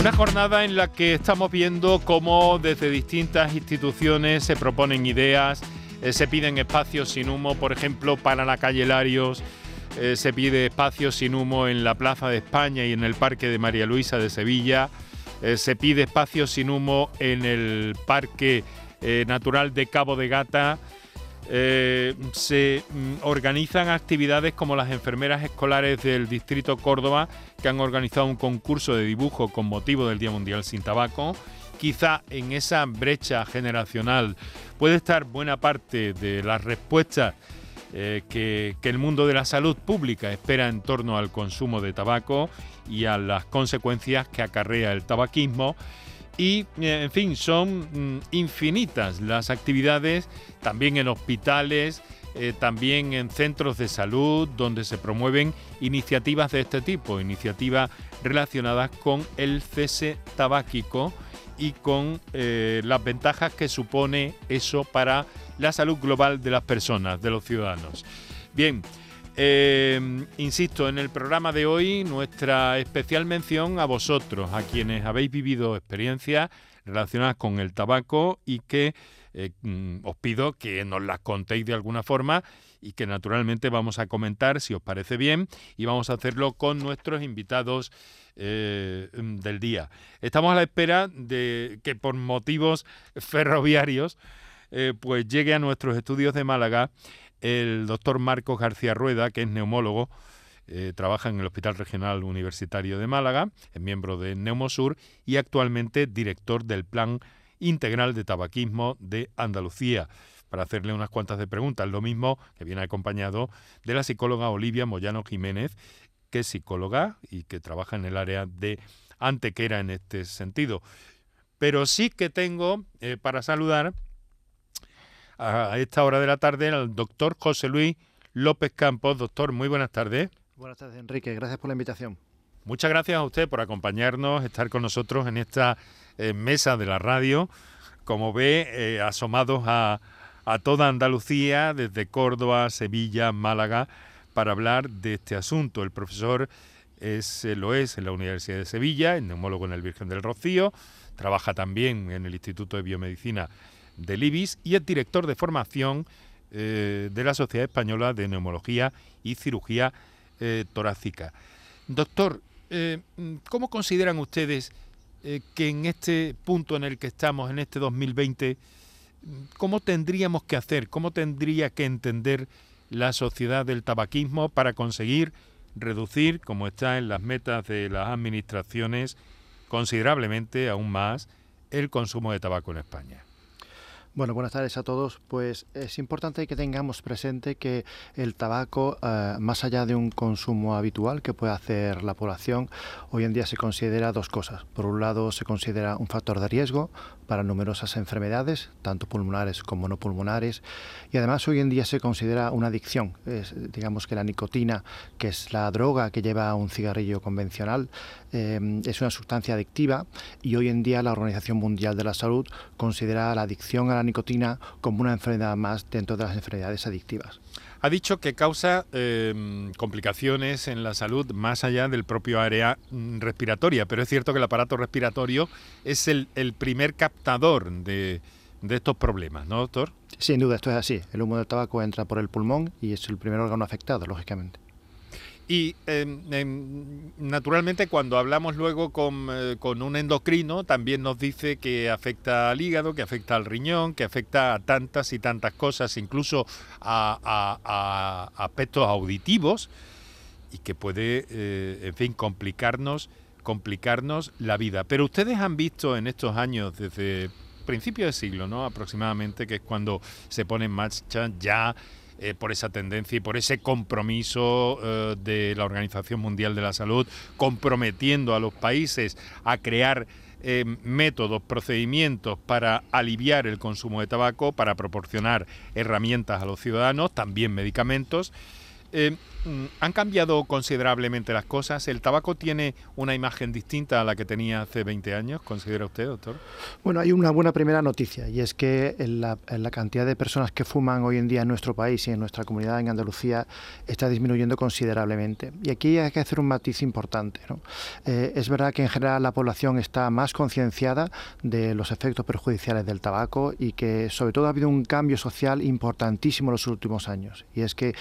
Una jornada en la que estamos viendo cómo desde distintas instituciones se proponen ideas, eh, se piden espacios sin humo, por ejemplo, para la calle Larios, eh, se pide espacios sin humo en la Plaza de España y en el Parque de María Luisa de Sevilla, eh, se pide espacios sin humo en el Parque Natural de Cabo de Gata, se mm, organizan actividades como las enfermeras escolares del Distrito Córdoba, que han organizado un concurso de dibujo con motivo del Día Mundial sin Tabaco. Quizá en esa brecha generacional puede estar buena parte de las respuestas eh, que, el mundo de la salud pública espera en torno al consumo de tabaco y a las consecuencias que acarrea el tabaquismo. Y, eh, en fin, son mm, infinitas las actividades, también en hospitales, eh, también en centros de salud, donde se promueven iniciativas de este tipo, iniciativas relacionadas con el cese tabáquico y con eh, las ventajas que supone eso para la salud global de las personas, de los ciudadanos. Bien, eh, insisto, en el programa de hoy nuestra especial mención a vosotros, a quienes habéis vivido experiencias relacionadas con el tabaco y que eh, mm, os pido que nos las contéis de alguna forma y que naturalmente vamos a comentar si os parece bien y vamos a hacerlo con nuestros invitados eh, mm, del día. Estamos a la espera de que por motivos ferroviarios eh, pues llegue a nuestros estudios de Málaga el doctor Marcos García Rueda, que es neumólogo, eh, trabaja en el Hospital Regional Universitario de Málaga, es miembro de Neumosur y actualmente director del Plan Integral de Tabaquismo de Andalucía para hacerle unas cuantas de preguntas. Lo mismo que viene acompañado de la psicóloga Olivia Moyano Jiménez, que es psicóloga y que trabaja en el área de Antequera en este sentido. Pero sí que tengo eh, para saludar a esta hora de la tarde al doctor José Luis López Campos. Doctor, muy buenas tardes. Buenas tardes, Enrique. Gracias por la invitación. Muchas gracias a usted por acompañarnos, estar con nosotros en esta eh, mesa de la radio. Como ve, eh, asomados a, a toda Andalucía, desde Córdoba, Sevilla, Málaga, para hablar de este asunto. El profesor es, eh, lo es en la Universidad de Sevilla, es neumólogo en el Virgen del Rocío, trabaja también en el Instituto de Biomedicina del IBIS y es director de formación eh, de la Sociedad Española de Neumología y Cirugía eh, Torácica. Doctor, ¿cómo consideran ustedes que en este punto en el que estamos, en este 2020, cómo tendríamos que hacer, cómo tendría que entender la sociedad del tabaquismo para conseguir reducir, como está en las metas de las administraciones, considerablemente aún más el consumo de tabaco en España. Bueno, buenas tardes a todos. Pues es importante que tengamos presente que el tabaco, eh, más allá de un consumo habitual que puede hacer la población, hoy en día se considera dos cosas. Por un lado, se considera un factor de riesgo para numerosas enfermedades, tanto pulmonares como no pulmonares, y además hoy en día se considera una adicción. digamos que la nicotina, que es la droga que lleva un cigarrillo convencional, eh, es una sustancia adictiva y hoy en día la Organización Mundial de la Salud considera la adicción a la nicotina como una enfermedad más dentro de las enfermedades adictivas. Ha dicho que causa em, complicaciones en la salud más allá del propio área mm, respiratoria, pero es cierto que el aparato respiratorio es el, primer captador de, de estos problemas, ¿no, doctor? Sin duda, esto es así. El humo del tabaco entra por el pulmón y es el primer órgano afectado, lógicamente. Y em, em, naturalmente cuando hablamos luego eh, con, un endocrino también nos dice que afecta al hígado, que afecta al riñón, que afecta a tantas y tantas cosas, incluso a, aspectos auditivos y que puede, eh, en fin, complicarnos, complicarnos la vida. Pero ustedes han visto en estos años, desde principios de siglo, ¿no? aproximadamente, que es cuando se pone en marcha ya eh, por esa tendencia y por ese compromiso eh, de la Organización Mundial de la Salud, comprometiendo a los países a crear eh, métodos, procedimientos para aliviar el consumo de tabaco, para proporcionar herramientas a los ciudadanos, también medicamentos. Mm, ¿han cambiado considerablemente las cosas? ¿El tabaco tiene una imagen distinta a la que tenía hace 20 años, considera usted, doctor? Bueno, hay una buena primera noticia y es que la, cantidad de personas que fuman hoy en día en nuestro país y en nuestra comunidad en Andalucía está disminuyendo considerablemente. Y aquí hay que hacer un matiz importante. Eh, es verdad que en general la población está más concienciada de los efectos perjudiciales del tabaco y que sobre todo ha habido un cambio social importantísimo en los últimos años. Y es que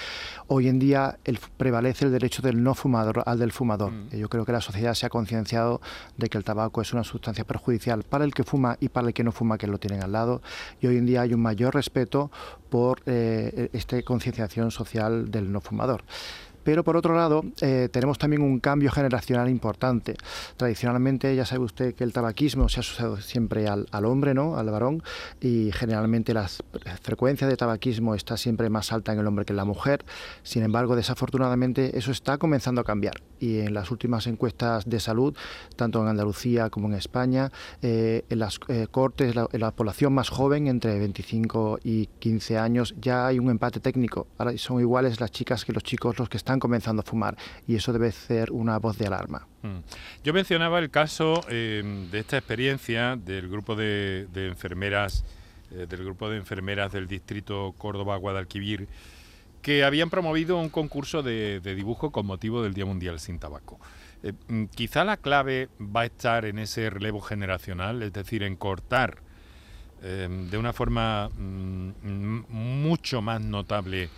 hoy en día prevalece el derecho del no fumador al del fumador. Mm. Yo creo que la sociedad se ha concienciado de que el tabaco es una sustancia perjudicial para el que fuma y para el que no fuma, que lo tienen al lado. Y hoy en día hay un mayor respeto por eh, esta concienciación social del no fumador. Pero por otro lado, eh, tenemos también un cambio generacional importante. Tradicionalmente, ya sabe usted que el tabaquismo se ha asociado siempre al, hombre, ¿no? al varón, y generalmente la frecuencia de tabaquismo está siempre más alta en el hombre que en la mujer. Sin embargo, desafortunadamente, eso está comenzando a cambiar. Y en las últimas encuestas de salud, tanto en Andalucía como en España, eh, en las eh, cortes, en la población más joven, entre 25 y 15 años, ya hay un empate técnico. Ahora son iguales las chicas que los chicos los que están comenzando a fumar y eso debe ser una voz de alarma. Mm. Yo mencionaba el caso eh, de esta experiencia del grupo de, enfermeras eh, del grupo de enfermeras del distrito Córdoba Guadalquivir que habían promovido un concurso de, dibujo con motivo del Día Mundial sin Tabaco. Eh, mm, quizá la clave va a estar en ese relevo generacional, es decir, en cortar de una forma mm, mucho más notable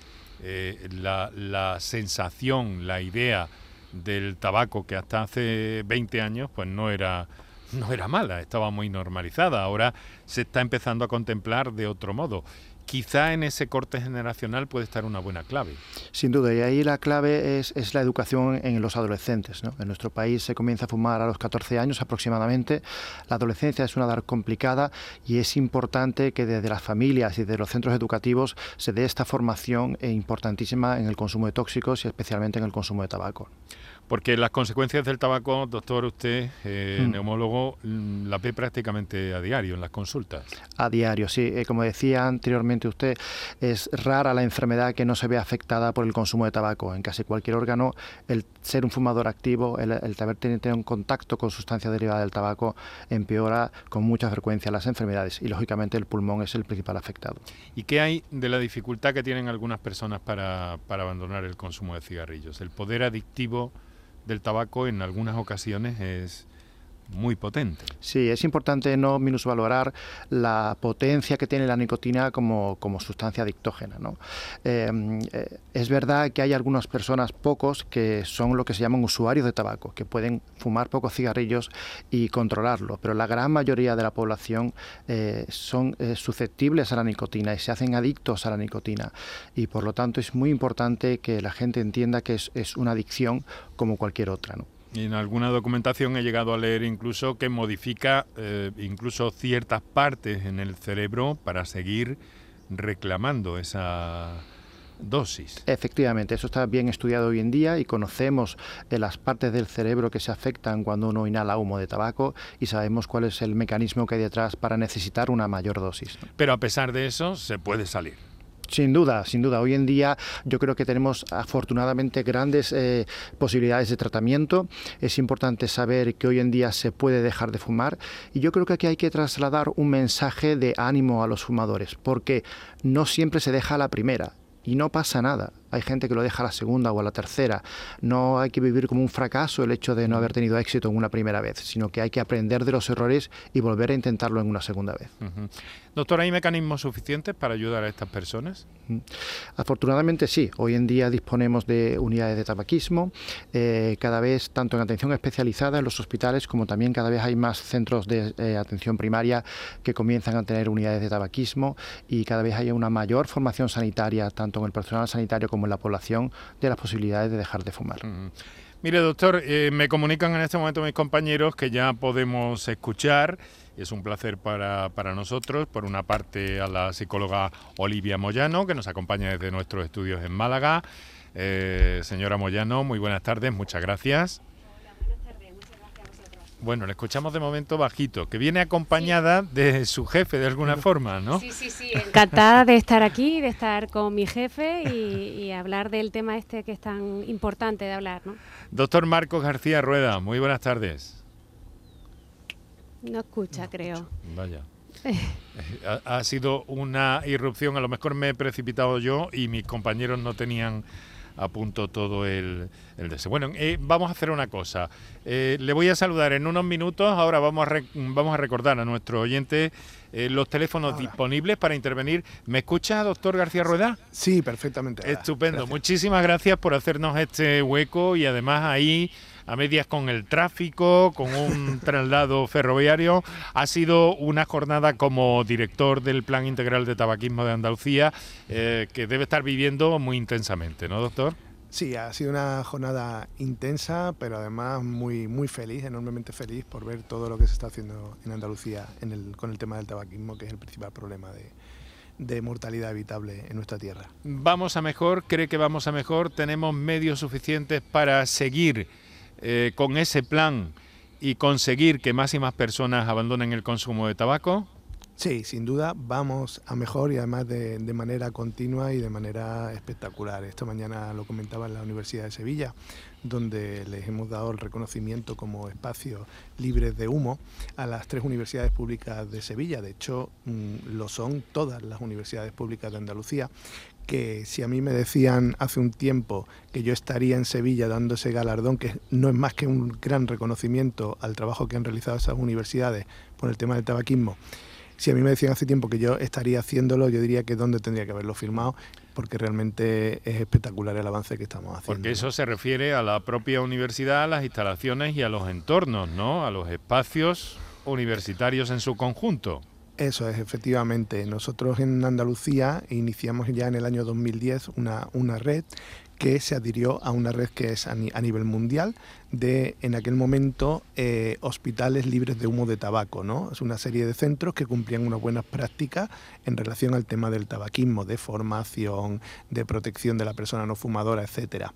eh, la, sensación, la idea del tabaco que hasta hace 20 años pues no era no era mala, estaba muy normalizada. Ahora se está empezando a contemplar de otro modo quizá en ese corte generacional puede estar una buena clave. Sin duda, y ahí la clave es, la educación en los adolescentes. En nuestro país se comienza a fumar a los 14 años aproximadamente. La adolescencia es una edad complicada y es importante que desde las familias y de los centros educativos se dé esta formación importantísima en el consumo de tóxicos y especialmente en el consumo de tabaco. Porque las consecuencias del tabaco, doctor, usted, eh, hmm. neumólogo, mm, la ve prácticamente a diario en las consultas. A diario, sí. Eh, como decía anteriormente usted, es rara la enfermedad que no se ve afectada por el consumo de tabaco. En casi cualquier órgano, el ser un fumador activo, el, el haber tenido un contacto con sustancia derivada del tabaco, empeora con mucha frecuencia las enfermedades y, lógicamente, el pulmón es el principal afectado. ¿Y qué hay de la dificultad que tienen algunas personas para, para abandonar el consumo de cigarrillos? El poder adictivo del tabaco en algunas ocasiones es muy potente. Sí, es importante no minusvalorar la potencia que tiene la nicotina como, sustancia adictógena. ¿no? Em, eh, es verdad que hay algunas personas, pocos, que son lo que se llaman usuarios de tabaco, que pueden fumar pocos cigarrillos y controlarlo, pero la gran mayoría de la población eh, son eh, susceptibles a la nicotina y se hacen adictos a la nicotina. Y por lo tanto es muy importante que la gente entienda que es, es una adicción como cualquier otra. Y en alguna documentación he llegado a leer incluso que modifica eh, incluso ciertas partes en el cerebro para seguir reclamando esa dosis. Efectivamente, eso está bien estudiado hoy en día y conocemos de las partes del cerebro que se afectan cuando uno inhala humo de tabaco y sabemos cuál es el mecanismo que hay detrás para necesitar una mayor dosis. Pero a pesar de eso, se puede salir. Sin duda, sin duda. Hoy en día yo creo que tenemos afortunadamente grandes eh, posibilidades de tratamiento. Es importante saber que hoy en día se puede dejar de fumar y yo creo que aquí hay que trasladar un mensaje de ánimo a los fumadores porque no siempre se deja la primera y no pasa nada. Hay gente que lo deja a la segunda o a la tercera. No hay que vivir como un fracaso el hecho de no haber tenido éxito en una primera vez, sino que hay que aprender de los errores y volver a intentarlo en una segunda vez. Doctor, ¿hay mecanismos suficientes para ayudar a estas personas? Afortunadamente sí. Hoy en día disponemos de unidades de tabaquismo, eh, cada vez tanto en atención especializada en los hospitales como también cada vez hay más centros de eh, atención primaria que comienzan a tener unidades de tabaquismo y cada vez hay una mayor formación sanitaria tanto en el personal sanitario como en la población de las posibilidades de dejar de fumar. Mire, doctor, eh, me comunican en este momento mis compañeros que ya podemos escuchar es un placer para, para, nosotros, por una parte a la psicóloga Olivia Moyano, que nos acompaña desde nuestros estudios en Málaga. Eh, señora Moyano, muy buenas tardes, muchas gracias. Bueno, le escuchamos de momento bajito, que viene acompañada de su jefe de alguna forma, ¿no? Sí, sí, sí. Encantada de estar aquí, de estar con mi jefe y, y, hablar del tema este que es tan importante de hablar, ¿no? Doctor Marcos García Rueda, muy buenas tardes. No escucha, creo. Vaya. ha, ha, sido una irrupción, a lo mejor me he precipitado yo y mis compañeros no tenían a punto todo el, el deseo. Bueno, eh, vamos a hacer una cosa. Eh, le voy a saludar en unos minutos. Ahora vamos a, vamos a recordar a nuestro oyente eh, los teléfonos Ahora. disponibles para intervenir. ¿Me escucha, doctor García Rueda? Sí, perfectamente. Estupendo. Gracias. Muchísimas gracias por hacernos este hueco y además ahí a medias con el tráfico, con un traslado ferroviario. Ha sido una jornada como director del Plan Integral de Tabaquismo de Andalucía eh, que debe estar viviendo muy intensamente, ¿no, doctor? Sí, ha sido una jornada intensa, pero además muy, muy feliz, enormemente feliz por ver todo lo que se está haciendo en Andalucía en el, con el tema del tabaquismo, que es el principal problema de, de mortalidad evitable en nuestra tierra. Vamos a mejor, cree que vamos a mejor, tenemos medios suficientes para seguir eh, con ese plan y conseguir que más y más personas abandonen el consumo de tabaco? Sí, sin duda vamos a mejor y además de, de, manera continua y de manera espectacular. Esta mañana lo comentaba en la Universidad de Sevilla, donde les hemos dado el reconocimiento como espacios libres de humo a las tres universidades públicas de Sevilla. De hecho, mmm, lo son todas las universidades públicas de Andalucía que si a mí me decían hace un tiempo que yo estaría en Sevilla dando ese galardón, que no es más que un gran reconocimiento al trabajo que han realizado esas universidades por el tema del tabaquismo, si a mí me decían hace tiempo que yo estaría haciéndolo, yo diría que dónde tendría que haberlo firmado, porque realmente es espectacular el avance que estamos haciendo. Porque eso se refiere a la propia universidad, a las instalaciones y a los entornos, ¿no? A los espacios universitarios en su conjunto. Eso es, efectivamente. Nosotros en Andalucía iniciamos ya en el año 2010 una, una red que se adhirió a una red que es a, ni, a nivel mundial de, en aquel momento, eh, hospitales libres de humo de tabaco. ¿no? Es una serie de centros que cumplían unas buenas prácticas en relación al tema del tabaquismo, de formación, de protección de la persona no fumadora, etc.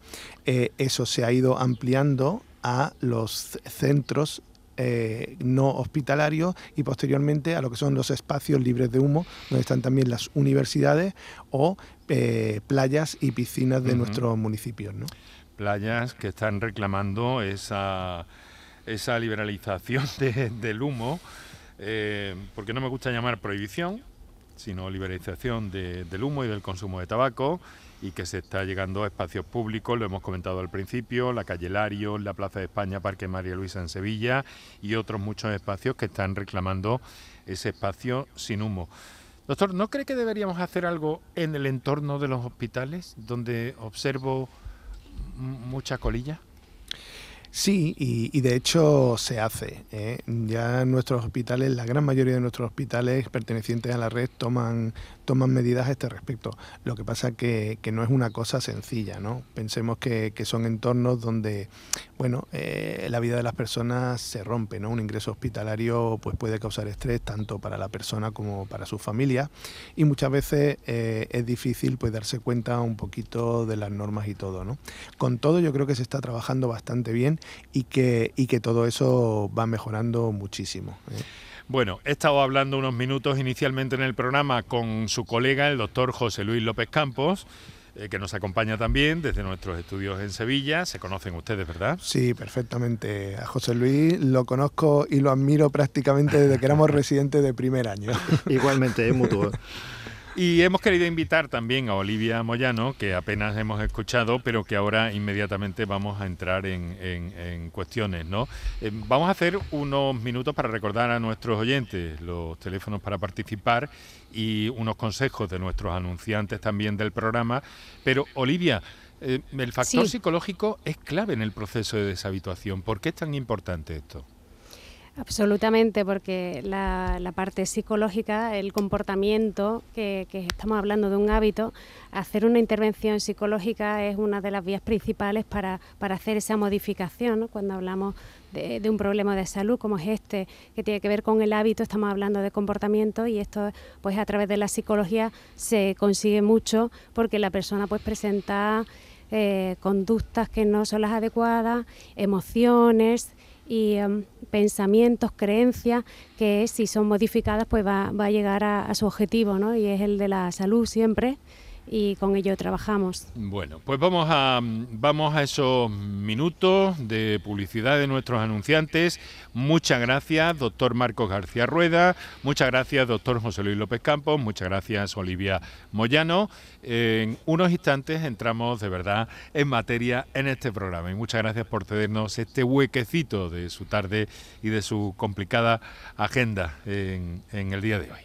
Eh, eso se ha ido ampliando a los centros eh, no hospitalarios y posteriormente a lo que son los espacios libres de humo, donde están también las universidades o eh, playas y piscinas de uh -huh. nuestros municipios. ¿no? Playas que están reclamando esa, esa liberalización de, del humo, eh, porque no me gusta llamar prohibición, sino liberalización de, del humo y del consumo de tabaco y que se está llegando a espacios públicos, lo hemos comentado al principio, la calle Lario, la Plaza de España, Parque María Luisa en Sevilla y otros muchos espacios que están reclamando ese espacio sin humo. Doctor, ¿no cree que deberíamos hacer algo en el entorno de los hospitales donde observo mucha colilla? Sí, y, y, de hecho se hace. ¿eh? Ya nuestros hospitales, la gran mayoría de nuestros hospitales pertenecientes a la red toman, toman medidas a este respecto. Lo que pasa que, que no es una cosa sencilla, ¿no? Pensemos que, que son entornos donde, bueno, eh, la vida de las personas se rompe, ¿no? Un ingreso hospitalario pues puede causar estrés tanto para la persona como para su familia y muchas veces eh, es difícil pues darse cuenta un poquito de las normas y todo, ¿no? Con todo yo creo que se está trabajando bastante bien y que, y que todo eso va mejorando muchísimo. ¿eh? Bueno, he estado hablando unos minutos inicialmente en el programa con su colega, el doctor José Luis López Campos, eh, que nos acompaña también desde nuestros estudios en Sevilla. Se conocen ustedes, ¿verdad? Sí, perfectamente. A José Luis lo conozco y lo admiro prácticamente desde que éramos residentes de primer año. Igualmente, es mutuo. Y hemos querido invitar también a Olivia Moyano, que apenas hemos escuchado, pero que ahora inmediatamente vamos a entrar en, en, en cuestiones. ¿no? Eh, vamos a hacer unos minutos para recordar a nuestros oyentes los teléfonos para participar y unos consejos de nuestros anunciantes también del programa. Pero Olivia, eh, el factor sí. psicológico es clave en el proceso de deshabituación. ¿Por qué es tan importante esto? Absolutamente, porque la, parte psicológica, el comportamiento, que, que, estamos hablando de un hábito, hacer una intervención psicológica es una de las vías principales para, para hacer esa modificación. Cuando hablamos de, de, un problema de salud como es este, que tiene que ver con el hábito, estamos hablando de comportamiento y esto, pues a través de la psicología se consigue mucho porque la persona pues presenta eh, conductas que no son las adecuadas, emociones y em, pensamientos, creencias que si son modificadas pues va, a llegar a, a, su objetivo, ¿no? Y es el de la salud siempre y con ello trabajamos. Bueno, pues vamos a, vamos a esos minutos de publicidad de nuestros anunciantes. Muchas gracias, doctor Marcos García Rueda. Muchas gracias, doctor José Luis López Campos. Muchas gracias, Olivia Moyano. En unos instantes entramos de verdad en materia en este programa. Y muchas gracias por cedernos este huequecito de su tarde y de su complicada agenda en, en el día de hoy.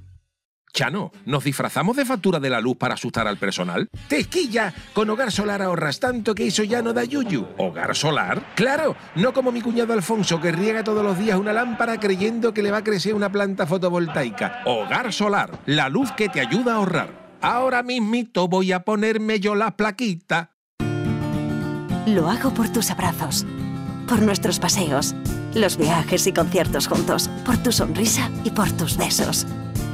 Chano, ¿nos disfrazamos de factura de la luz para asustar al personal? ¡Tequilla! Con Hogar Solar ahorras tanto que eso ya no da yuyu. ¿Hogar Solar? ¡Claro! No como mi cuñado Alfonso que riega todos los días una lámpara creyendo que le va a crecer una planta fotovoltaica. Hogar Solar, la luz que te ayuda a ahorrar. Ahora mismito voy a ponerme yo la plaquita. Lo hago por tus abrazos, por nuestros paseos, los viajes y conciertos juntos, por tu sonrisa y por tus besos.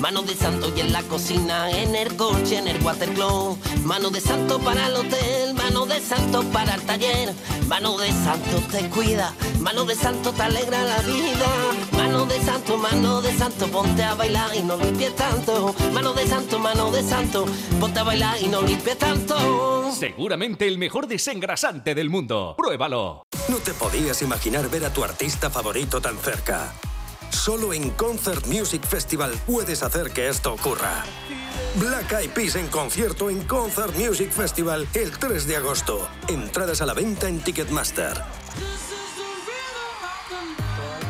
mano de santo y en la cocina, en el coche, en el watercloak, mano de santo para el hotel, mano de santo para el taller, mano de santo te cuida, mano de santo te alegra la vida, mano de santo, mano de santo, ponte a bailar y no limpies tanto, mano de santo, mano de santo, ponte a bailar y no limpies tanto. Seguramente el mejor desengrasante del mundo, pruébalo. No te podías imaginar ver a tu artista favorito tan cerca. Solo en Concert Music Festival puedes hacer que esto ocurra. Black Eyed Peas en concierto en Concert Music Festival el 3 de agosto. Entradas a la venta en Ticketmaster.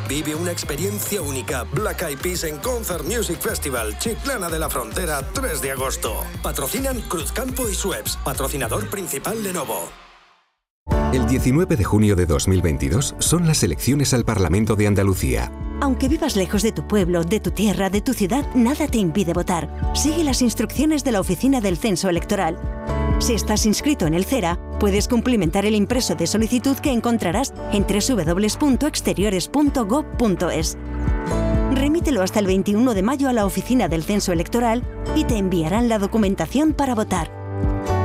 Vive una experiencia única. Black Eyed Peas en Concert Music Festival, Chiclana de la Frontera, 3 de agosto. Patrocinan Cruzcampo y Sueps, patrocinador principal Lenovo. El 19 de junio de 2022 son las elecciones al Parlamento de Andalucía. Aunque vivas lejos de tu pueblo, de tu tierra, de tu ciudad, nada te impide votar. Sigue las instrucciones de la Oficina del Censo Electoral. Si estás inscrito en el CERA, puedes cumplimentar el impreso de solicitud que encontrarás en www.exteriores.gov.es. Remítelo hasta el 21 de mayo a la Oficina del Censo Electoral y te enviarán la documentación para votar.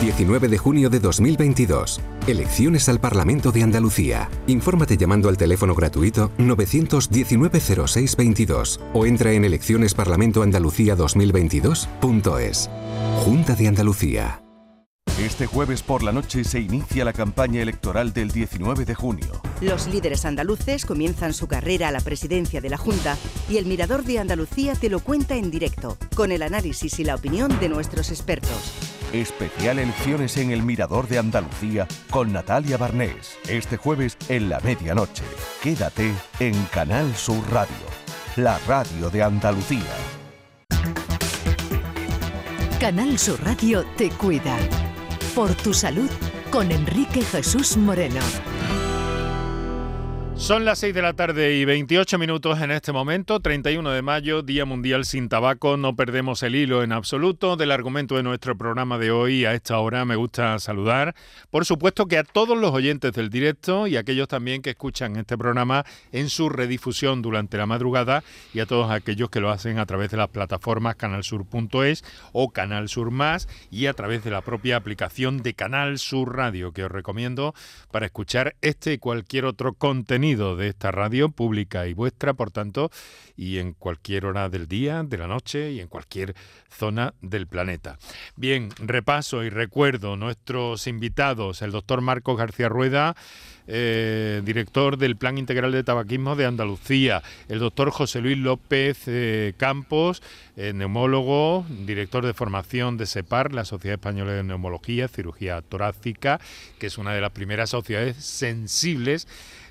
19 de junio de 2022. Elecciones al Parlamento de Andalucía. Infórmate llamando al teléfono gratuito 919-0622 o entra en eleccionesparlamentoandalucía2022.es. Junta de Andalucía. Este jueves por la noche se inicia la campaña electoral del 19 de junio. Los líderes andaluces comienzan su carrera a la presidencia de la Junta y el Mirador de Andalucía te lo cuenta en directo, con el análisis y la opinión de nuestros expertos. Especial elecciones en el Mirador de Andalucía con Natalia Barnés. Este jueves en la medianoche. Quédate en Canal Sur Radio, la radio de Andalucía. Canal Sur Radio te cuida. Por tu salud con Enrique Jesús Moreno. Son las 6 de la tarde y 28 minutos en este momento, 31 de mayo, Día Mundial sin Tabaco. No perdemos el hilo en absoluto del argumento de nuestro programa de hoy. A esta hora me gusta saludar, por supuesto, que a todos los oyentes del directo y a aquellos también que escuchan este programa en su redifusión durante la madrugada y a todos aquellos que lo hacen a través de las plataformas canalsur.es o Canal Sur Más y a través de la propia aplicación de Canal Sur Radio que os recomiendo para escuchar este y cualquier otro contenido de esta radio pública y vuestra, por tanto, y en cualquier hora del día, de la noche y en cualquier zona del planeta. Bien, repaso y recuerdo nuestros invitados, el doctor Marcos García Rueda, eh, director del Plan Integral de Tabaquismo de Andalucía, el doctor José Luis López eh, Campos, eh, neumólogo, director de formación de SEPAR, la Sociedad Española de Neumología, Cirugía Torácica, que es una de las primeras sociedades sensibles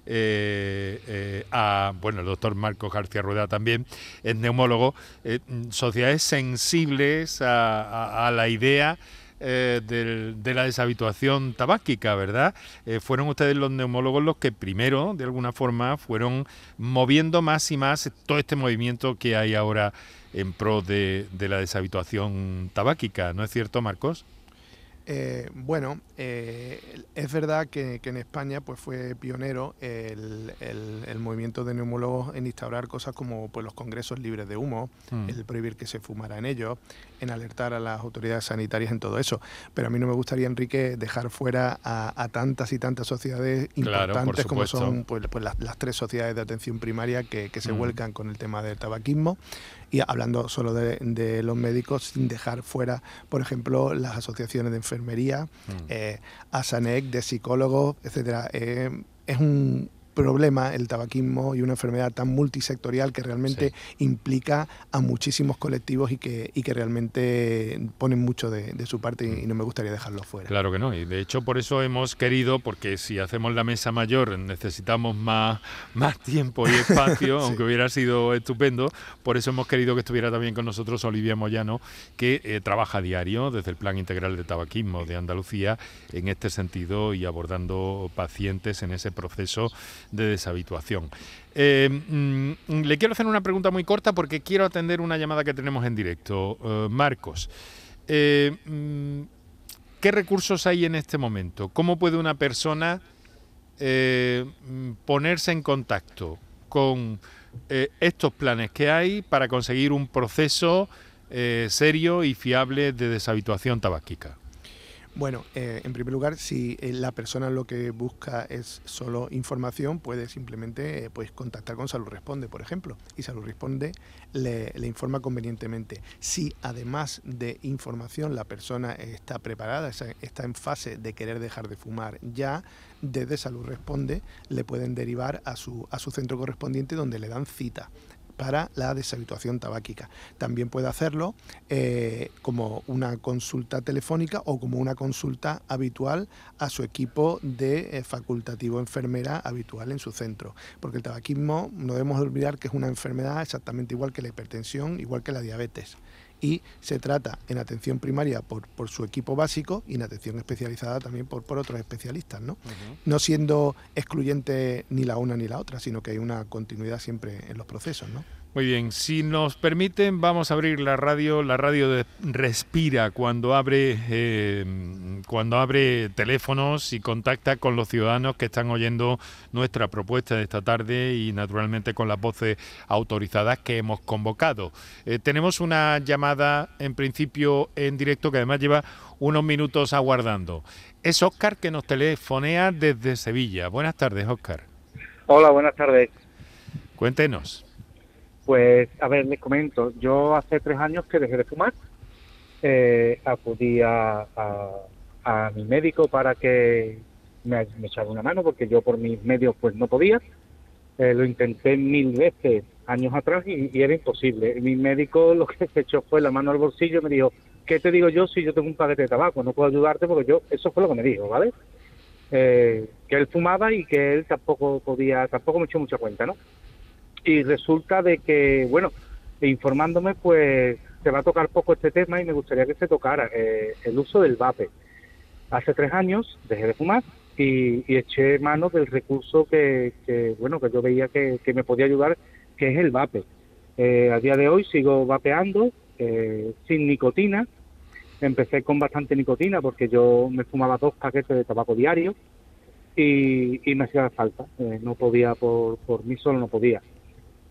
eh, eh, a, bueno, el doctor Marco García Rueda también, es neumólogo, eh, sociedades sensibles a, la idea de, la deshabituación tabáquica, ¿verdad? fueron ustedes los neumólogos los que primero, de alguna forma, fueron moviendo más y más todo este movimiento que hay ahora en pro de la deshabituación tabáquica, ¿no es cierto, Marcos? Eh, bueno, eh, es verdad que, en España pues fue pionero el, movimiento de neumólogos en instaurar cosas como pues, los congresos libres de humo, mm. el prohibir que se fumara en ellos, en alertar a las autoridades sanitarias en todo eso. Pero a mí no me gustaría, Enrique, dejar fuera a, tantas y tantas sociedades importantes como son pues, pues las, tres sociedades de atención primaria que, se mm. vuelcan con el tema del tabaquismo y hablando solo de, los médicos, sin dejar fuera, por ejemplo, las asociaciones de enfermería, mm. eh, ASANEC, de psicólogos, etcétera. Eh, es un, problema el tabaquismo y una enfermedad tan multisectorial que realmente implica a muchísimos colectivos y que, y que realmente ponen mucho de, su parte y, no me gustaría dejarlo fuera. Claro que no, y de hecho por eso hemos querido, porque si hacemos la mesa mayor necesitamos más, más tiempo y espacio, aunque hubiera sido estupendo, por eso hemos querido que estuviera también con nosotros Olivia Moyano, que eh, trabaja a diario desde el Plan Integral de Tabaquismo de Andalucía en este sentido y abordando pacientes en ese proceso de deshabituación. Eh, mm, le quiero hacer una pregunta muy corta porque quiero atender una llamada que tenemos en directo. Eh, Marcos, eh, mm, ¿qué recursos hay en este momento? ¿Cómo puede una persona mm, ponerse en contacto con estos planes que hay para conseguir un proceso serio y fiable de deshabituación tabáquica? Bueno, eh, en primer lugar, si eh, la persona lo que busca es solo información, puede simplemente eh, pues, contactar con Salud Responde, por ejemplo, y Salud Responde le, informa convenientemente. Si además de información la persona está preparada, está en fase de querer dejar de fumar ya, desde Salud Responde le pueden derivar a su, a su centro correspondiente donde le dan cita para la deshabituación tabáquica. También puede hacerlo eh, como una consulta telefónica o como una consulta habitual a su equipo de eh, facultativo enfermera habitual en su centro. Porque el tabaquismo no debemos olvidar que es una enfermedad exactamente igual que la hipertensión, igual que la diabetes y se trata en atención primaria por, por, su equipo básico y en atención especializada también por, por otros especialistas, ¿no? No siendo excluyente ni la una ni la otra, sino que hay una continuidad siempre en los procesos, ¿no? Muy bien, si nos permiten, vamos a abrir la radio. La radio respira cuando abre, eh, cuando abre teléfonos y contacta con los ciudadanos que están oyendo nuestra propuesta de esta tarde y naturalmente con las voces autorizadas que hemos convocado. Eh, tenemos una llamada en principio en directo que además lleva unos minutos aguardando. Es Óscar que nos telefonea desde Sevilla. Buenas tardes, Óscar. Hola, buenas tardes. Cuéntenos. Pues, a ver, les comento. Yo hace tres años que dejé de fumar. Eh, acudí a, mi médico para que me, echara una mano, porque yo por mis medios pues no podía. Eh, lo intenté mil veces años atrás y, era imposible. Mi médico lo que se echó fue la mano al bolsillo y me dijo, ¿qué te digo yo si yo tengo un paquete de tabaco? No puedo ayudarte porque yo, eso fue lo que me dijo, ¿vale? Eh, que él fumaba y que él tampoco podía, tampoco me echó mucha cuenta, ¿no? Y resulta de que, bueno, informándome, pues se va a tocar poco este tema y me gustaría que se tocara eh, el uso del vape. Hace tres años dejé de fumar y, eché mano del recurso que, bueno que yo veía que, me podía ayudar, que es el vape. Eh, a día de hoy sigo vapeando eh, sin nicotina. Empecé con bastante nicotina porque yo me fumaba dos paquetes de tabaco diario y, me hacía falta. Eh, no podía por, por mí solo, no podía.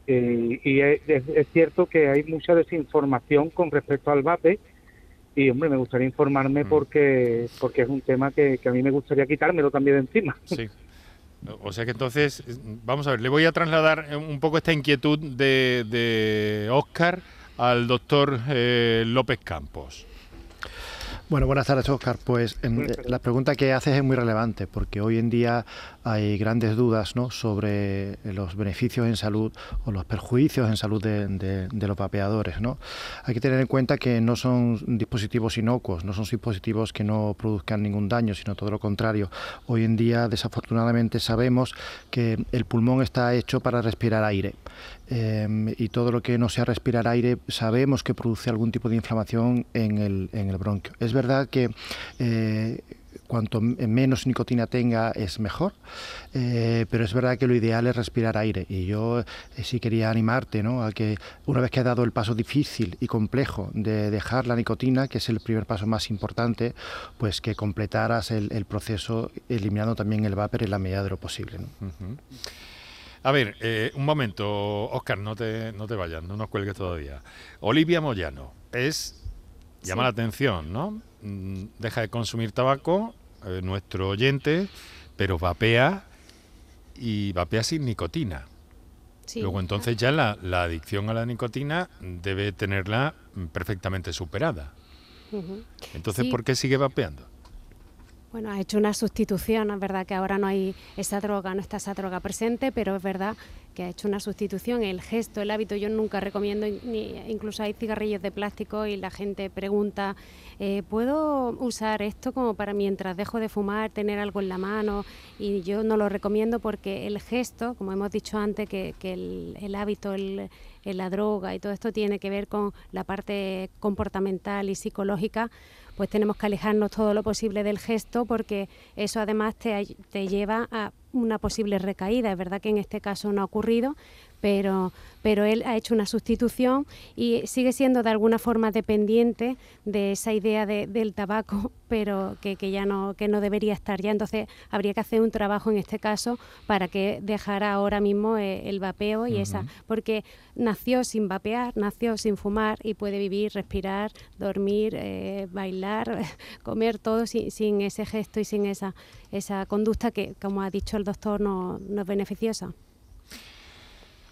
Y es, es, cierto que hay mucha desinformación con respecto al vape. Y hombre me gustaría informarme mm. porque porque es un tema que, a mí me gustaría quitármelo también de encima. Sí. O sea que entonces vamos a ver le voy a trasladar un poco esta inquietud de, de Oscar al doctor eh, López Campos bueno, buenas tardes, Oscar. Pues em, la pregunta que haces es muy relevante porque hoy en día hay grandes dudas ¿no? sobre los beneficios en salud o los perjuicios en salud de, los vapeadores. ¿no? Hay que tener en cuenta que no son dispositivos inocuos, no son dispositivos que no produzcan ningún daño, sino todo lo contrario. Hoy en día, desafortunadamente, sabemos que el pulmón está hecho para respirar aire. Em, y todo lo que no sea respirar aire sabemos que produce algún tipo de inflamación en el, en el bronquio. Es verdad que eh, cuanto menos nicotina tenga es mejor, eh, pero es verdad que lo ideal es respirar aire y yo eh, sí quería animarte ¿no? a que una vez que has dado el paso difícil y complejo de dejar la nicotina, que es el primer paso más importante, pues que completaras el, proceso eliminando también el vapor en la medida de lo posible. A ver, eh, un momento, Oscar, no te, no te vayas, no nos cuelgues todavía. Olivia Moyano, es, llama la atención, ¿no? Mm, deja de consumir tabaco, eh, nuestro oyente, pero vapea y vapea sin nicotina. Luego entonces ya la, adicción a la nicotina debe tenerla perfectamente superada. Entonces, ¿por qué sigue vapeando? Bueno, ha hecho una sustitución, es verdad que ahora no hay esa droga, no está esa droga presente, pero es verdad que ha hecho una sustitución. El gesto, el hábito, yo nunca recomiendo, ni, incluso hay cigarrillos de plástico y la gente pregunta, eh, ¿puedo usar esto como para mientras dejo de fumar, tener algo en la mano? Y yo no lo recomiendo porque el gesto, como hemos dicho antes, que, el, hábito, el, la droga y todo esto tiene que ver con la parte comportamental y psicológica, pues tenemos que alejarnos todo lo posible del gesto porque eso además te, lleva a una posible recaída. Es verdad que en este caso no ha ocurrido, pero, pero él ha hecho una sustitución y sigue siendo de alguna forma dependiente de esa idea del tabaco, pero que, ya no, que no debería estar ya. Entonces habría que hacer un trabajo en este caso para que dejara ahora mismo eh, el vapeo y esa, porque nació sin vapear, nació sin fumar y puede vivir, respirar, dormir, eh, bailar, comer todo sin, sin, ese gesto y sin esa, esa conducta que, como ha dicho el doctor, no, no es beneficiosa.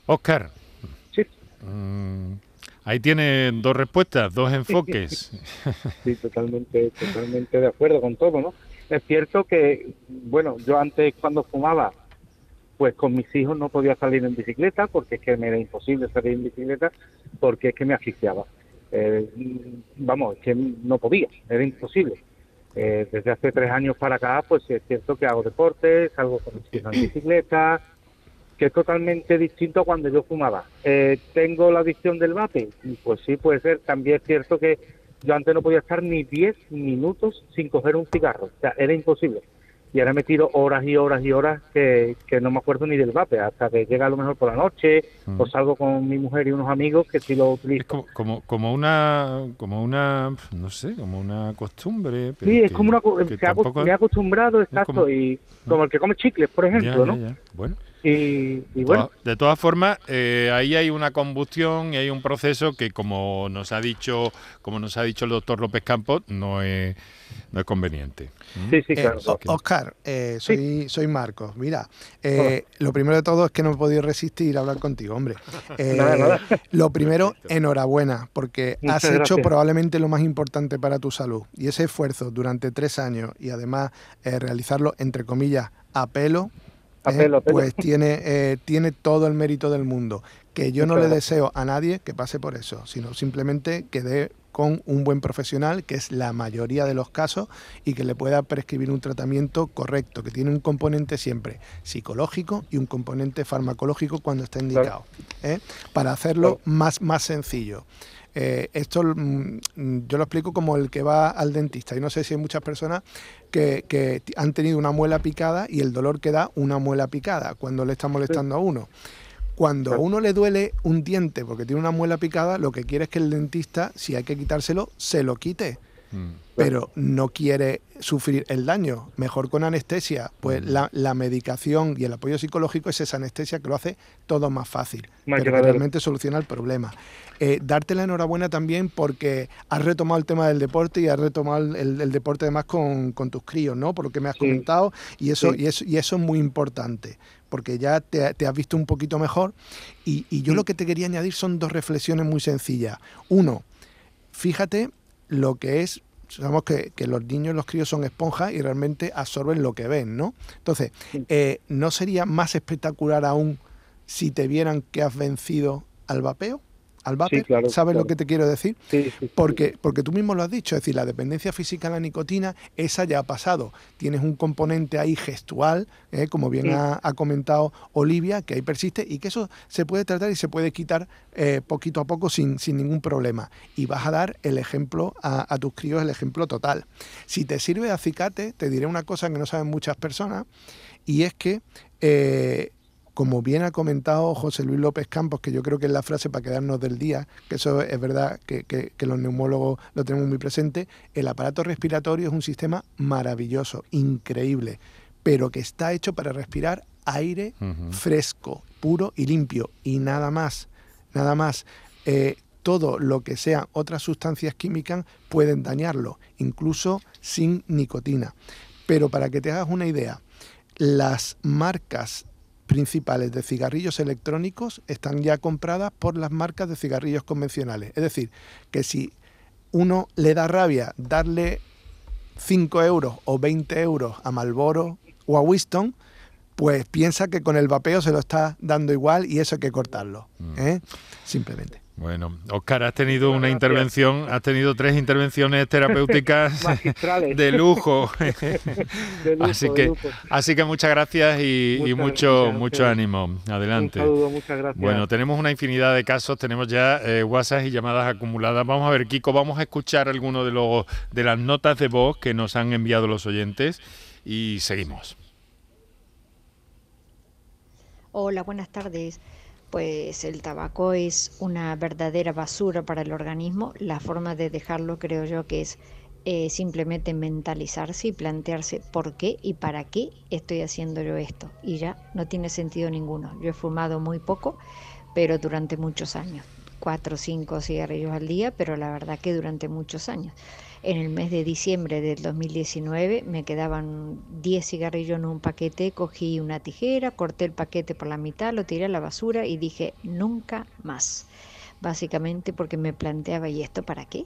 Oscar. Sí. Mm, ahí tiene dos respuestas, dos enfoques. Sí, totalmente, totalmente de acuerdo con todo, ¿no? Es cierto que, bueno, yo antes cuando fumaba, pues con mis hijos no podía salir en bicicleta porque es que me era imposible salir en bicicleta porque es que me asfixiaba. Eh, vamos, es que no podía, era imposible. Eh, desde hace tres años para acá, pues es cierto que hago deportes, salgo con mis hijos en bicicleta, que es totalmente distinto a cuando yo fumaba. Eh, ¿Tengo la adicción del vape? Pues sí, puede ser. También es cierto que yo antes no podía estar ni 10 minutos sin coger un cigarro. O sea, era imposible. Y ahora me tiro horas y horas y horas que, no me acuerdo ni del vape, hasta que llega a lo mejor por la noche mm. o salgo con mi mujer y unos amigos que sí lo utilizo. como, como, una, como una, no sé, como una costumbre. sí, es como una, me he acostumbrado, exacto, y como el que come chicles, por ejemplo, ¿no? Bueno. Y, bueno. De todas formas, eh, ahí hay una combustión y hay un proceso que, como nos ha dicho, como nos ha dicho el doctor López Campos, no es, no es conveniente. ¿Mm? Sí, sí, claro. Eh, Oscar, eh, soy, soy Marcos. Mira, lo primero de todo es que no he podido resistir a hablar contigo, hombre. Lo primero, enhorabuena, porque has hecho probablemente lo más importante para tu salud. Y ese esfuerzo durante tres años y además realizarlo, entre comillas, a pelo, pues tiene, eh, tiene todo el mérito del mundo. Que yo no le deseo a nadie que pase por eso, sino simplemente que dé con un buen profesional, que es la mayoría de los casos, y que le pueda prescribir un tratamiento correcto, que tiene un componente siempre psicológico y un componente farmacológico cuando está indicado, ¿eh? para hacerlo más, más sencillo. Eh, esto mm, yo lo explico como el que va al dentista. Y no sé si hay muchas personas que, que han tenido una muela picada y el dolor que da una muela picada cuando le está molestando a uno. Cuando a uno le duele un diente porque tiene una muela picada, lo que quiere es que el dentista, si hay que quitárselo, se lo quite. Mm. Pero no quiere sufrir el daño. Mejor con anestesia. Pues mm. la, medicación y el apoyo psicológico es esa anestesia que lo hace todo más fácil. pero que realmente soluciona el problema. Eh, darte la enhorabuena también porque has retomado el tema del deporte y has retomado el, deporte además con, tus críos, ¿no? Por lo que me has comentado. Y eso, y, eso, y eso es muy importante porque ya te, has visto un poquito mejor. Y, y yo lo que te quería añadir son dos reflexiones muy sencillas. Uno, fíjate lo que es sabemos que, los niños, los críos son esponjas y realmente absorben lo que ven, ¿no? Entonces, eh, ¿no sería más espectacular aún si te vieran que has vencido al vapeo? Al vapor, ¿sabes lo que te quiero decir? porque, porque tú mismo lo has dicho, es decir, la dependencia física a la nicotina, esa ya ha pasado. Tienes un componente ahí gestual, ¿eh? como bien ha, comentado Olivia, que ahí persiste y que eso se puede tratar y se puede quitar eh, poquito a poco sin, sin, ningún problema. Y vas a dar el ejemplo a, tus críos, el ejemplo total. Si te sirve de acicate, te diré una cosa que no saben muchas personas, y es que eh, como bien ha comentado José Luis López Campos, que yo creo que es la frase para quedarnos del día, que eso es verdad que, los neumólogos lo tenemos muy presente, el aparato respiratorio es un sistema maravilloso, increíble, pero que está hecho para respirar aire fresco, puro y limpio, y nada más, nada más. Eh, todo lo que sean otras sustancias químicas pueden dañarlo, incluso sin nicotina. Pero para que te hagas una idea, las marcas principales de cigarrillos electrónicos están ya compradas por las marcas de cigarrillos convencionales. Es decir, que si uno le da rabia darle 5 euros o 20 euros a Malboro o a Winston, pues piensa que con el vapeo se lo está dando igual y eso hay que cortarlo. Mm. ¿eh? Simplemente. Bueno, Oscar, has tenido una intervención, has tenido tres intervenciones terapéuticas de lujo. así que, así que muchas gracias y, mucho, mucho ánimo. Adelante. Un saludo, muchas gracias. Bueno, tenemos una infinidad de casos, tenemos ya eh, WhatsApp y llamadas acumuladas. Vamos a ver, Kiko, vamos a escuchar alguno de los de las notas de voz que nos han enviado los oyentes y seguimos. Hola, buenas tardes pues el tabaco es una verdadera basura para el organismo. La forma de dejarlo creo yo que es eh, simplemente mentalizarse y plantearse por qué y para qué estoy haciendo yo esto. Y ya no tiene sentido ninguno. Yo he fumado muy poco, pero durante muchos años. Cuatro o cinco cigarrillos al día, pero la verdad que durante muchos años. En el mes de diciembre del 2019 me quedaban 10 cigarrillos en un paquete, cogí una tijera, corté el paquete por la mitad, lo tiré a la basura y dije nunca más. Básicamente porque me planteaba, ¿y esto para qué?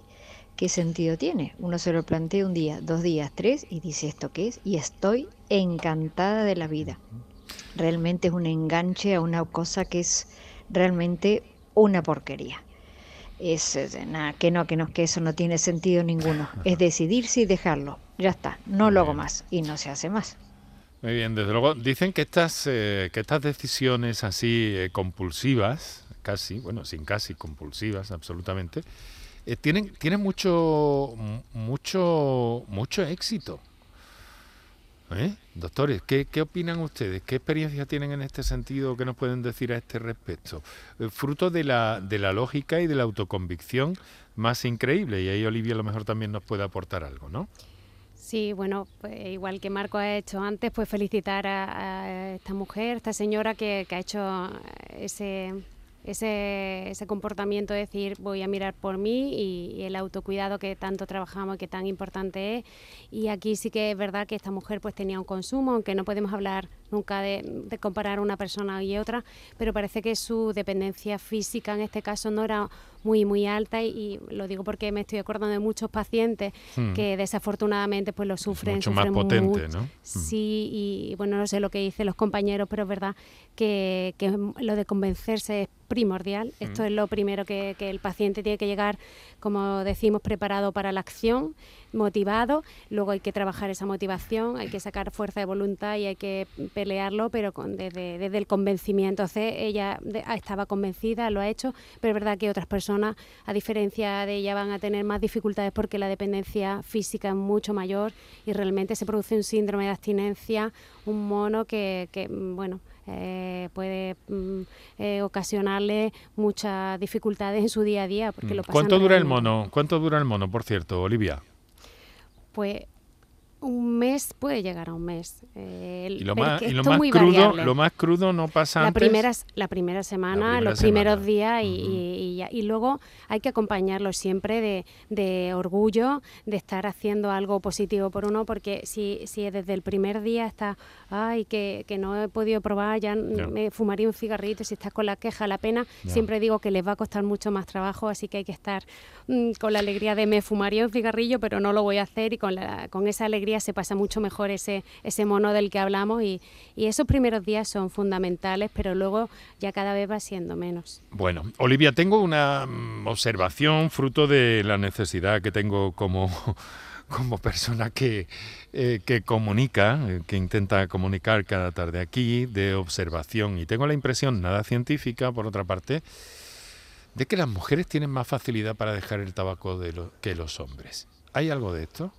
¿Qué sentido tiene? Uno se lo plantea un día, dos días, tres y dice esto qué es y estoy encantada de la vida. Realmente es un enganche a una cosa que es realmente una porquería es nada, que no, que no, que eso no tiene sentido ninguno. Es decidirse y dejarlo. Ya está, no lo hago más y no se hace más. Muy bien, desde luego dicen que estas eh, que estas decisiones así eh, compulsivas, casi, bueno, sin casi compulsivas, absolutamente, eh, tienen tienen mucho mucho mucho éxito. ¿Eh? Doctores, ¿qué, opinan ustedes? ¿Qué experiencia tienen en este sentido que nos pueden decir a este respecto? Eh, fruto de la, de la lógica y de la autoconvicción más increíble, y ahí Olivia a lo mejor también nos puede aportar algo, ¿no? Sí, bueno, pues igual que Marco ha hecho antes, pues felicitar a, esta mujer, esta señora que, que ha hecho ese ese, ese comportamiento de decir voy a mirar por mí y, el autocuidado que tanto trabajamos y que tan importante es. Y aquí sí que es verdad que esta mujer pues tenía un consumo, aunque no podemos hablar nunca de, comparar una persona y otra, pero parece que su dependencia física en este caso no era muy, muy alta y, lo digo porque me estoy acordando de muchos pacientes hmm. que desafortunadamente pues lo sufren. Mucho más potente, ¿no? Hmm. Sí, y bueno, no sé lo que dicen los compañeros, pero es verdad que, lo de convencerse es primordial. Esto hmm. es lo primero que, que el paciente tiene que llegar, como decimos, preparado para la acción motivado, luego hay que trabajar esa motivación, hay que sacar fuerza de voluntad y hay que pelearlo, pero con, desde, desde, el convencimiento. Entonces ella ah, estaba convencida, lo ha hecho, pero es verdad que otras personas, a diferencia de ella, van a tener más dificultades porque la dependencia física es mucho mayor y realmente se produce un síndrome de abstinencia, un mono que, que bueno, eh, puede mm, eh, ocasionarle muchas dificultades en su día a día. Porque lo mm. ¿Cuánto dura el mono? ¿Cuánto dura el mono, por cierto, Olivia? Pues un mes puede llegar a un mes. y lo más, crudo, lo más crudo no pasa la antes. Primera, la primera semana, los primeros días y, y, luego hay que acompañarlo siempre de, de, orgullo, de estar haciendo algo positivo por uno, porque si, si desde el primer día está, ay, que, que no he podido probar, ya me fumaría un cigarrito, si estás con la queja, la pena, siempre digo que les va a costar mucho más trabajo, así que hay que estar mm, con la alegría de me fumaría un cigarrillo, pero no lo voy a hacer y con, la, con esa alegría se pasa mucho mejor ese, ese mono del que hablamos y, y esos primeros días son fundamentales, pero luego ya cada vez va siendo menos. Bueno, Olivia, tengo una mm, observación fruto de la necesidad que tengo como como persona que, eh, que comunica, eh, que intenta comunicar cada tarde aquí, de observación. Y tengo la impresión, nada científica, por otra parte, de que las mujeres tienen más facilidad para dejar el tabaco de que los hombres. ¿Hay algo de esto?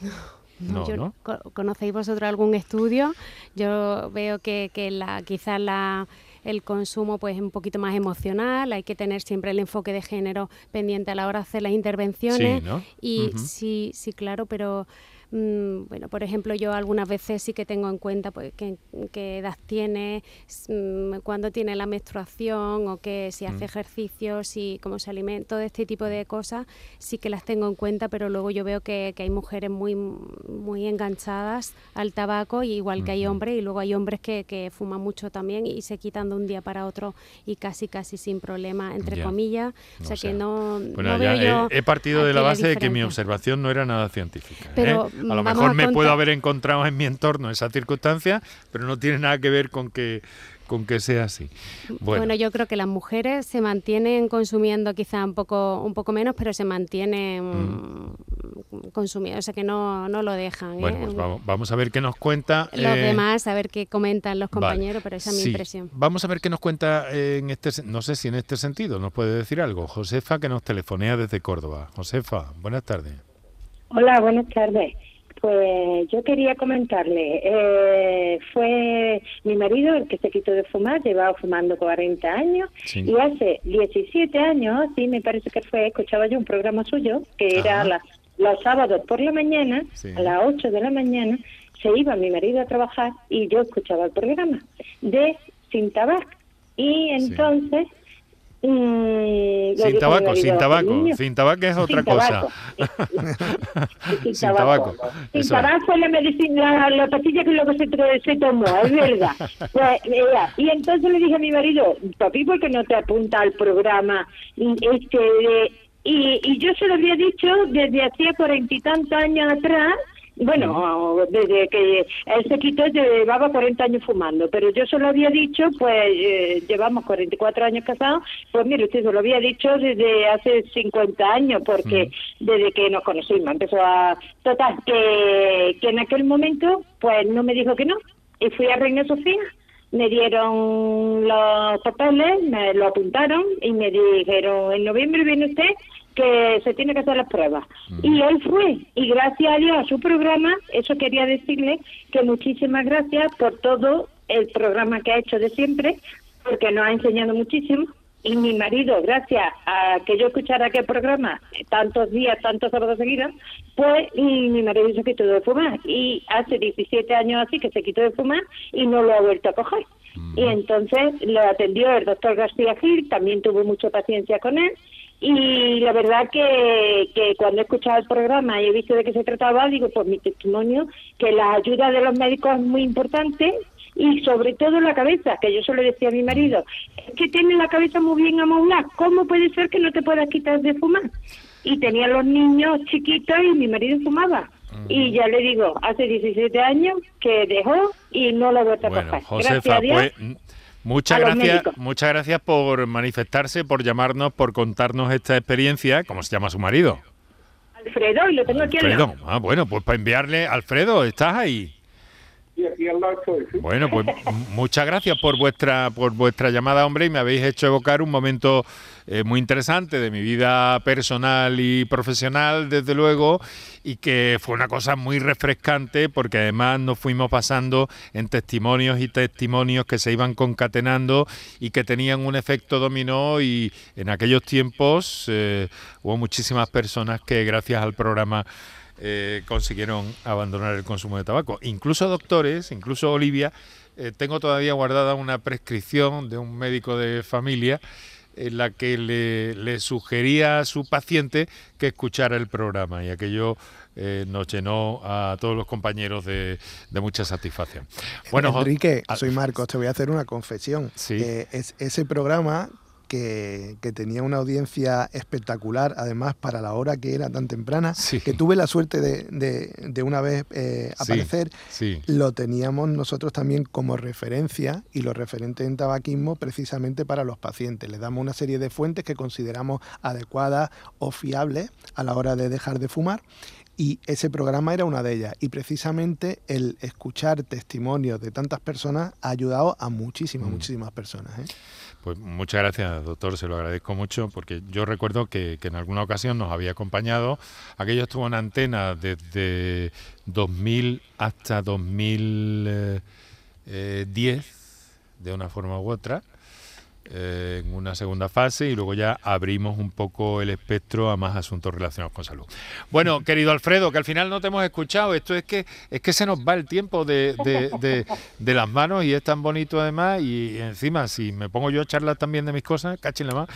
No, ¿Conocéis vosotros algún estudio? Yo veo que, que la, quizás la, el consumo pues es un poquito más emocional, hay que tener siempre el enfoque de género pendiente a la hora de hacer las intervenciones. Y sí, sí, claro, pero Mm, bueno, por ejemplo, yo algunas veces sí que tengo en cuenta pues, qué, edad tiene, mm, cuándo tiene la menstruación o que si hace mm. ejercicio, si cómo se alimenta, todo este tipo de cosas sí que las tengo en cuenta, pero luego yo veo que, hay mujeres muy, muy enganchadas al tabaco, igual que hay hombres, y luego hay hombres que, que, fuman mucho también y se quitan de un día para otro y casi, casi sin problema, entre comillas. O sea, que no, bueno, veo he, partido de la base de que mi observación no era nada científica. Pero, ¿eh? A lo mejor me puedo haber encontrado en mi entorno esa circunstancia, pero no tiene nada que ver con que con que sea así. Bueno. yo creo que las mujeres se mantienen consumiendo quizá un poco un poco menos, pero se mantienen mm. consumiendo, o sea que no, no lo dejan. ¿eh? Bueno, pues vamos, a ver qué nos cuenta. Los eh, demás, a ver qué comentan los compañeros, pero esa es mi impresión. Vamos a ver qué nos cuenta en este, no sé si en este sentido nos puede decir algo. Josefa que nos telefonea desde Córdoba. Josefa, buenas tardes. Hola, buenas tardes. Pues yo quería comentarle, eh, fue mi marido el que se quitó de fumar, llevaba fumando 40 años y hace 17 años, sí, me parece que fue, escuchaba yo un programa suyo que era los sábados por la mañana, a las 8 de la mañana, se iba mi marido a trabajar y yo escuchaba el programa de Sin Tabac. Y entonces Mm, sin tabaco, sin tabaco, sin tabaco es otra cosa. sin, tabaco. Sin tabaco es la medicina, la, pastilla que luego se, se tomó, es verdad. Pues, y entonces le dije a mi marido, papi, ¿por qué no te apunta al programa este y, y yo se lo había dicho desde hacía cuarenta y tantos años atrás bueno, desde que él se quitó llevaba 40 años fumando, pero yo se lo había dicho, pues eh, llevamos 44 años casados, pues mire, usted se lo había dicho desde hace 50 años, porque desde que nos conocimos empezó a... Total, que, que en aquel momento, pues no me dijo que no, y fui a Reina Sofía me dieron los papeles, me lo apuntaron y me dijeron, en noviembre viene usted que se tiene que hacer las pruebas. Y él fue, y gracias a Dios a su programa, eso quería decirle que muchísimas gracias por todo el programa que ha hecho de siempre, porque nos ha enseñado muchísimo. Y mi marido, gracias a que yo escuchara aquel programa tantos días, tantos sábados seguidos, pues y mi marido se quitó de fumar. Y hace 17 años así que se quitó de fumar y no lo ha vuelto a coger. Y entonces lo atendió el doctor García Gil, también tuvo mucha paciencia con él y la verdad que, que cuando he escuchado el programa y he visto de qué se trataba, digo, por mi testimonio, que la ayuda de los médicos es muy importante y sobre todo la cabeza, que yo solo decía a mi marido, es que tiene la cabeza muy bien amoblada, ¿cómo puede ser que no te puedas quitar de fumar? Y tenía los niños chiquitos y mi marido fumaba. Y ya le digo, hace 17 años que dejó y no lo voy a bueno, Josefa, pues, Muchas gracias, muchas gracias por manifestarse, por llamarnos, por contarnos esta experiencia. ¿Cómo se llama su marido? Alfredo, y lo tengo aquí Alfredo. Ah, bueno, pues para enviarle, Alfredo, ¿estás ahí? Bueno, pues muchas gracias por vuestra por vuestra llamada, hombre, y me habéis hecho evocar un momento eh, muy interesante de mi vida personal y profesional, desde luego, y que fue una cosa muy refrescante porque además nos fuimos pasando en testimonios y testimonios que se iban concatenando y que tenían un efecto dominó y en aquellos tiempos eh, hubo muchísimas personas que gracias al programa eh, consiguieron abandonar el consumo de tabaco. Incluso doctores, incluso Olivia, eh, tengo todavía guardada una prescripción de un médico de familia en la que le, sugería a su paciente que escuchara el programa y aquello eh, nos llenó a todos los compañeros de, mucha satisfacción. Bueno, Enrique, soy Marcos, te voy a hacer una confesión. ¿Sí? es, ese programa que, tenía una audiencia espectacular, además para la hora que era tan temprana, que tuve la suerte de, una vez eh, aparecer, lo teníamos nosotros también como referencia y los referentes en tabaquismo precisamente para los pacientes. Les damos una serie de fuentes que consideramos adecuadas o fiables a la hora de dejar de fumar y ese programa era una de ellas. Y precisamente el escuchar testimonios de tantas personas ha ayudado a muchísimas, mm. muchísimas personas. ¿eh? Pues muchas gracias, doctor, se lo agradezco mucho, porque yo recuerdo que, en alguna ocasión nos había acompañado. Aquello estuvo en antena desde 2000 hasta 2010, de una forma u otra. Eh, en una segunda fase y luego ya abrimos un poco el espectro a más asuntos relacionados con salud. Bueno, querido Alfredo, que al final no te hemos escuchado, esto es que es que se nos va el tiempo de, de, las manos y es tan bonito además y encima si me pongo yo a charlar también de mis cosas, la más.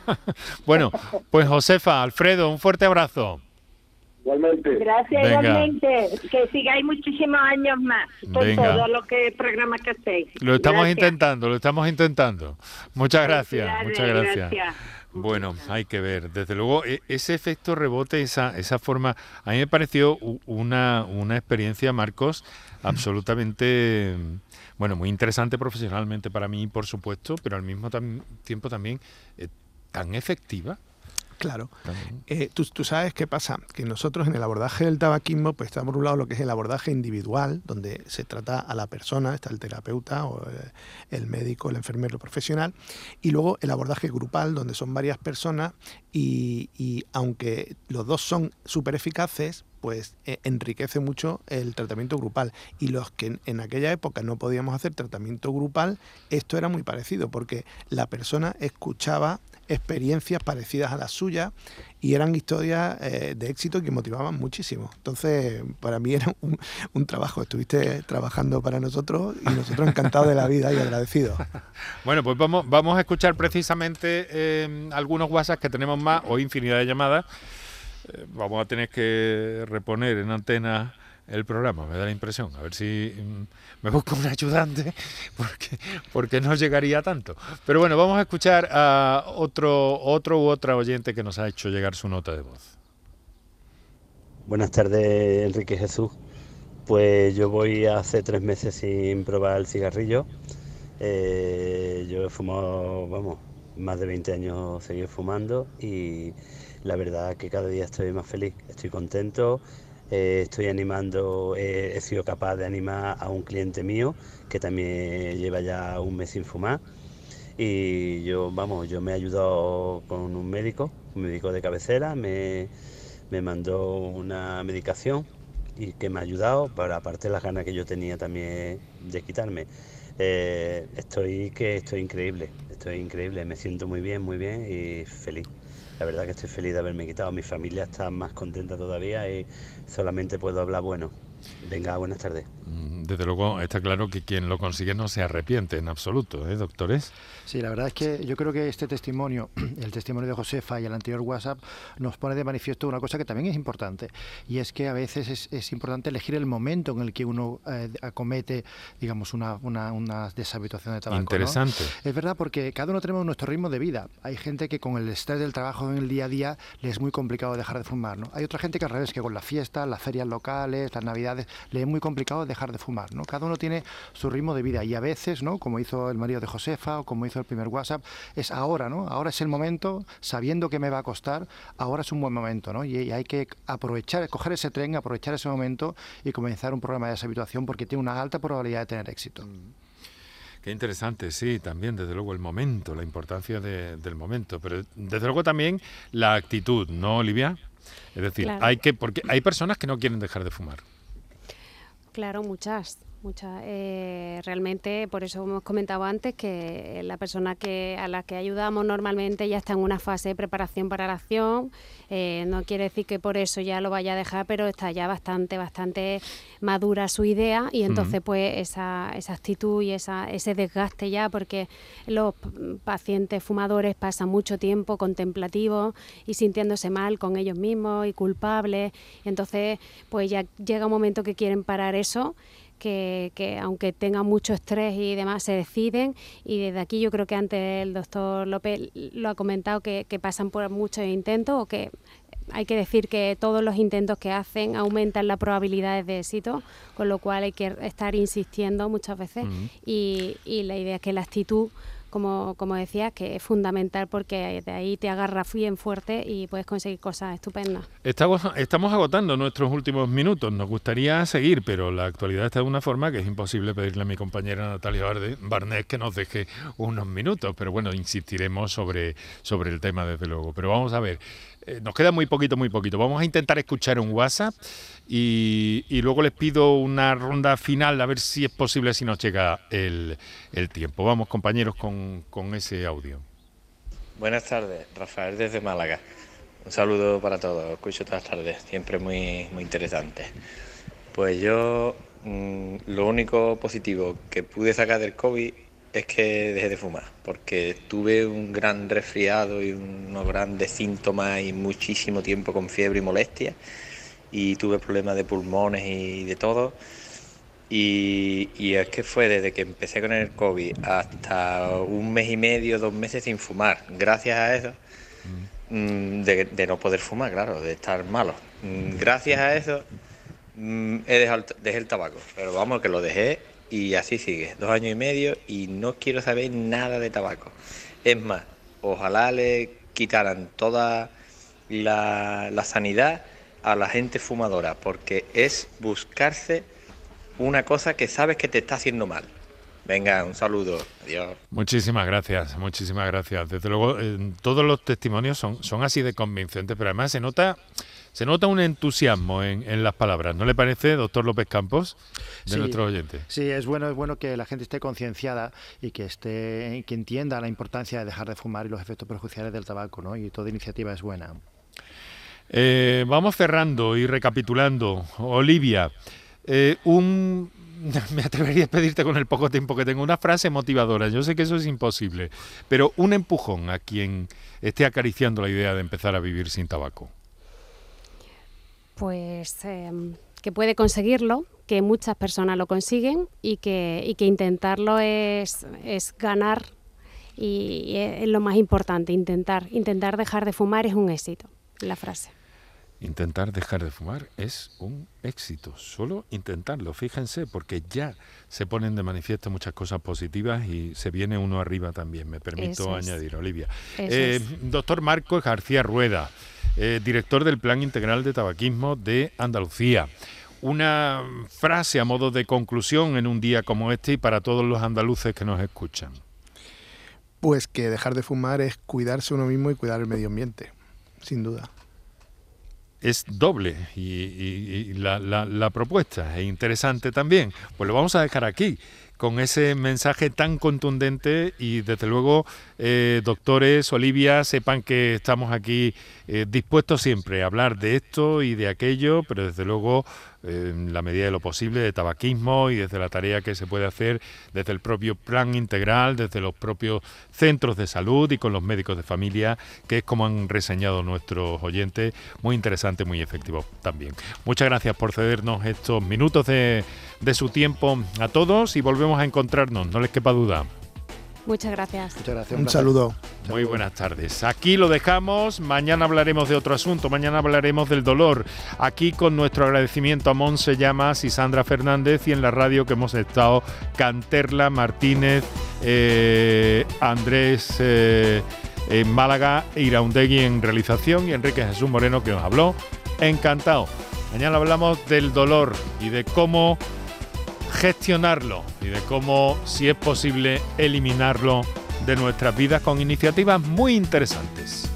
bueno, pues Josefa, Alfredo, un fuerte abrazo. Igualmente. Gracias, igualmente. Que sigáis muchísimos años más con todo lo que programa que hacéis. Lo estamos intentando, lo estamos intentando. Muchas gracias, muchas gracias. Bueno, hay que ver. Desde luego, e, ese efecto rebote, esa, esa forma, a mí me pareció una, una experiencia, Marcos, absolutamente, bueno, muy interesante profesionalmente para mí, por supuesto, pero al mismo tiempo también eh, tan efectiva. Claro. Eh, tú, sabes qué pasa, que nosotros en el abordaje del tabaquismo, pues está por un lado lo que es el abordaje individual, donde se trata a la persona, está el terapeuta o eh, el médico, el enfermero profesional, y luego el abordaje grupal, donde son varias personas y, aunque los dos son súper eficaces, pues eh, enriquece mucho el tratamiento grupal. Y los que en, aquella época no podíamos hacer tratamiento grupal, esto era muy parecido, porque la persona escuchaba experiencias parecidas a las suyas y eran historias eh, de éxito que motivaban muchísimo. Entonces, para mí era un, trabajo. Estuviste trabajando para nosotros y nosotros encantados de la vida y agradecidos. Bueno, pues vamos, vamos a escuchar precisamente eh, algunos WhatsApp que tenemos más o infinidad de llamadas. Eh, vamos a tener que reponer en antena el programa, me da la impresión. A ver si mm, me busco un ayudante, porque, porque no llegaría tanto. Pero bueno, vamos a escuchar a otro, otro u otra oyente que nos ha hecho llegar su nota de voz. Buenas tardes, Enrique Jesús. Pues yo voy hace tres meses sin probar el cigarrillo. Eh, yo he fumado, vamos, más de 20 años seguido fumando y la verdad que cada día estoy más feliz, estoy contento, eh, estoy animando, he sido capaz de animar a un cliente mío que también lleva ya un mes sin fumar. Y yo, vamos, yo me he ayudado con un médico, un médico de cabecera, me, mandó una medicación y que me ha ayudado, para aparte las ganas que yo tenía también de quitarme. Eh, estoy que estoy increíble, estoy increíble, me siento muy bien, muy bien y feliz. La verdad que estoy feliz de haberme quitado. Mi familia está más contenta todavía y solamente puedo hablar bueno. Venga, buenas tardes. Mm, desde luego está claro que quien lo consigue no se arrepiente en absoluto, ¿eh, doctores? Sí, la verdad es que yo creo que este testimonio, el testimonio de Josefa y el anterior WhatsApp, nos pone de manifiesto una cosa que también es importante, y es que a veces es, importante elegir el momento en el que uno eh, acomete, digamos, una, una, deshabituación de tabaco. Interesante. Es verdad, porque cada uno tenemos nuestro ritmo de vida. Hay gente que con el estrés del trabajo en el día a día le es muy complicado dejar de fumar, ¿no? Hay otra gente que al revés, que con la fiesta, las ferias locales, las navidades, le es muy complicado dejar de fumar, ¿no? Cada uno tiene su ritmo de vida y a veces, ¿no? Como hizo el marido de Josefa o como hizo el primer WhatsApp, es ahora, ¿no? Ahora es el momento, sabiendo que me va a costar, ahora es un buen momento, ¿no? Y, hay que aprovechar, coger ese tren, aprovechar ese momento y comenzar un programa de deshabituación porque tiene una alta probabilidad de tener éxito. Mm. Qué interesante, sí, también desde luego el momento, la importancia del momento, pero desde luego también la actitud, ¿no, Olivia? Es decir, hay que porque hay personas que no quieren dejar de fumar. Claro, muchas. Muchas. Eh, realmente, por eso hemos comentado antes que la persona que a la que ayudamos normalmente ya está en una fase de preparación para la acción. Eh, no quiere decir que por eso ya lo vaya a dejar, pero está ya bastante, bastante madura su idea y entonces pues esa, esa actitud y esa, ese desgaste ya, porque los pacientes fumadores pasan mucho tiempo contemplativos y sintiéndose mal con ellos mismos y culpables. Y entonces pues ya llega un momento que quieren parar eso que, aunque tengan mucho estrés y demás, se deciden. Y desde aquí yo creo que antes el doctor López lo ha comentado, que, pasan por muchos intentos o que hay que decir que todos los intentos que hacen aumentan las probabilidades de éxito, con lo cual hay que estar insistiendo muchas veces y, y la idea es que la actitud como, como decía, que es fundamental porque de ahí te agarras bien fuerte y puedes conseguir cosas estupendas. Estamos, estamos agotando nuestros últimos minutos. Nos gustaría seguir, pero la actualidad está de una forma que es imposible pedirle a mi compañera Natalia Barnés que nos deje unos minutos. Pero bueno, insistiremos sobre, sobre el tema, desde luego. Pero vamos a ver. Eh, nos queda muy poquito, muy poquito. Vamos a intentar escuchar un WhatsApp y, luego les pido una ronda final a ver si es posible, si nos llega el, tiempo. Vamos, compañeros, con, ese audio. Buenas tardes, Rafael desde Málaga. Un saludo para todos, escucho todas las tardes, siempre muy, muy interesante. Pues yo mm, lo único positivo que pude sacar del COVID es que dejé de fumar, porque tuve un gran resfriado y unos grandes síntomas y muchísimo tiempo con fiebre y molestia, y tuve problemas de pulmones y de todo. Y, es que fue desde que empecé con el COVID hasta un mes y medio, dos meses sin fumar, gracias a eso, mm, de, no poder fumar, claro, de estar malo. Mm, gracias a eso mm, he dejado, dejé el tabaco, pero vamos, que lo dejé y así sigue, dos años y medio y no quiero saber nada de tabaco. Es más, ojalá le quitaran toda la, sanidad a la gente fumadora, porque es buscarse una cosa que sabes que te está haciendo mal. Venga, un saludo. Adiós. Muchísimas gracias, muchísimas gracias. Desde luego, todos los testimonios son, son así de convincentes, pero además se nota se nota un entusiasmo en, las palabras, ¿no le parece, doctor López Campos, de nuestro oyente? Sí, es bueno, es bueno que la gente esté concienciada y que esté, que entienda la importancia de dejar de fumar y los efectos perjudiciales del tabaco, ¿no? Y toda iniciativa es buena. Eh, vamos cerrando y recapitulando. Olivia, eh, un me atrevería a pedirte con el poco tiempo que tengo una frase motivadora. Yo sé que eso es imposible, pero un empujón a quien esté acariciando la idea de empezar a vivir sin tabaco pues em, que puede conseguirlo, que muchas personas lo consiguen y que, y que intentarlo es, es ganar y es lo más importante, intentar, intentar dejar de fumar es un éxito, la frase. Intentar dejar de fumar es un éxito, solo intentarlo, fíjense, porque ya se ponen de manifiesto muchas cosas positivas y se viene uno arriba también, me permito añadir, Olivia. Eh, doctor Marcos García Rueda, eh, director del Plan Integral de Tabaquismo de Andalucía. Una frase a modo de conclusión en un día como este y para todos los andaluces que nos escuchan. Pues que dejar de fumar es cuidarse uno mismo y cuidar el medio ambiente, sin duda es doble y, la, propuesta es interesante también. Pues lo vamos a dejar aquí con ese mensaje tan contundente y desde luego, eh, doctores, Olivia, sepan que estamos aquí eh, dispuestos siempre a hablar de esto y de aquello, pero desde luego en la medida de lo posible de tabaquismo y desde la tarea que se puede hacer desde el propio plan integral, desde los propios centros de salud y con los médicos de familia, que es como han reseñado nuestros oyentes, muy interesante, muy efectivo también. Muchas gracias por cedernos estos minutos de, de su tiempo a todos y volvemos a encontrarnos, no les quepa duda. Muchas gracias. Muchas gracias. Un, saludo. Muy buenas tardes. Aquí lo dejamos. Mañana hablaremos de otro asunto. Mañana hablaremos del dolor. Aquí con nuestro agradecimiento a Monse Llamas y Sandra Fernández y en la radio que hemos estado Canterla, Martínez, eh, Andrés eh, en Málaga, Iraundegui en realización y Enrique Jesús Moreno que os habló. Encantado. Mañana hablamos del dolor y de cómo gestionarlo y de cómo, si es posible, eliminarlo de nuestras vidas con iniciativas muy interesantes.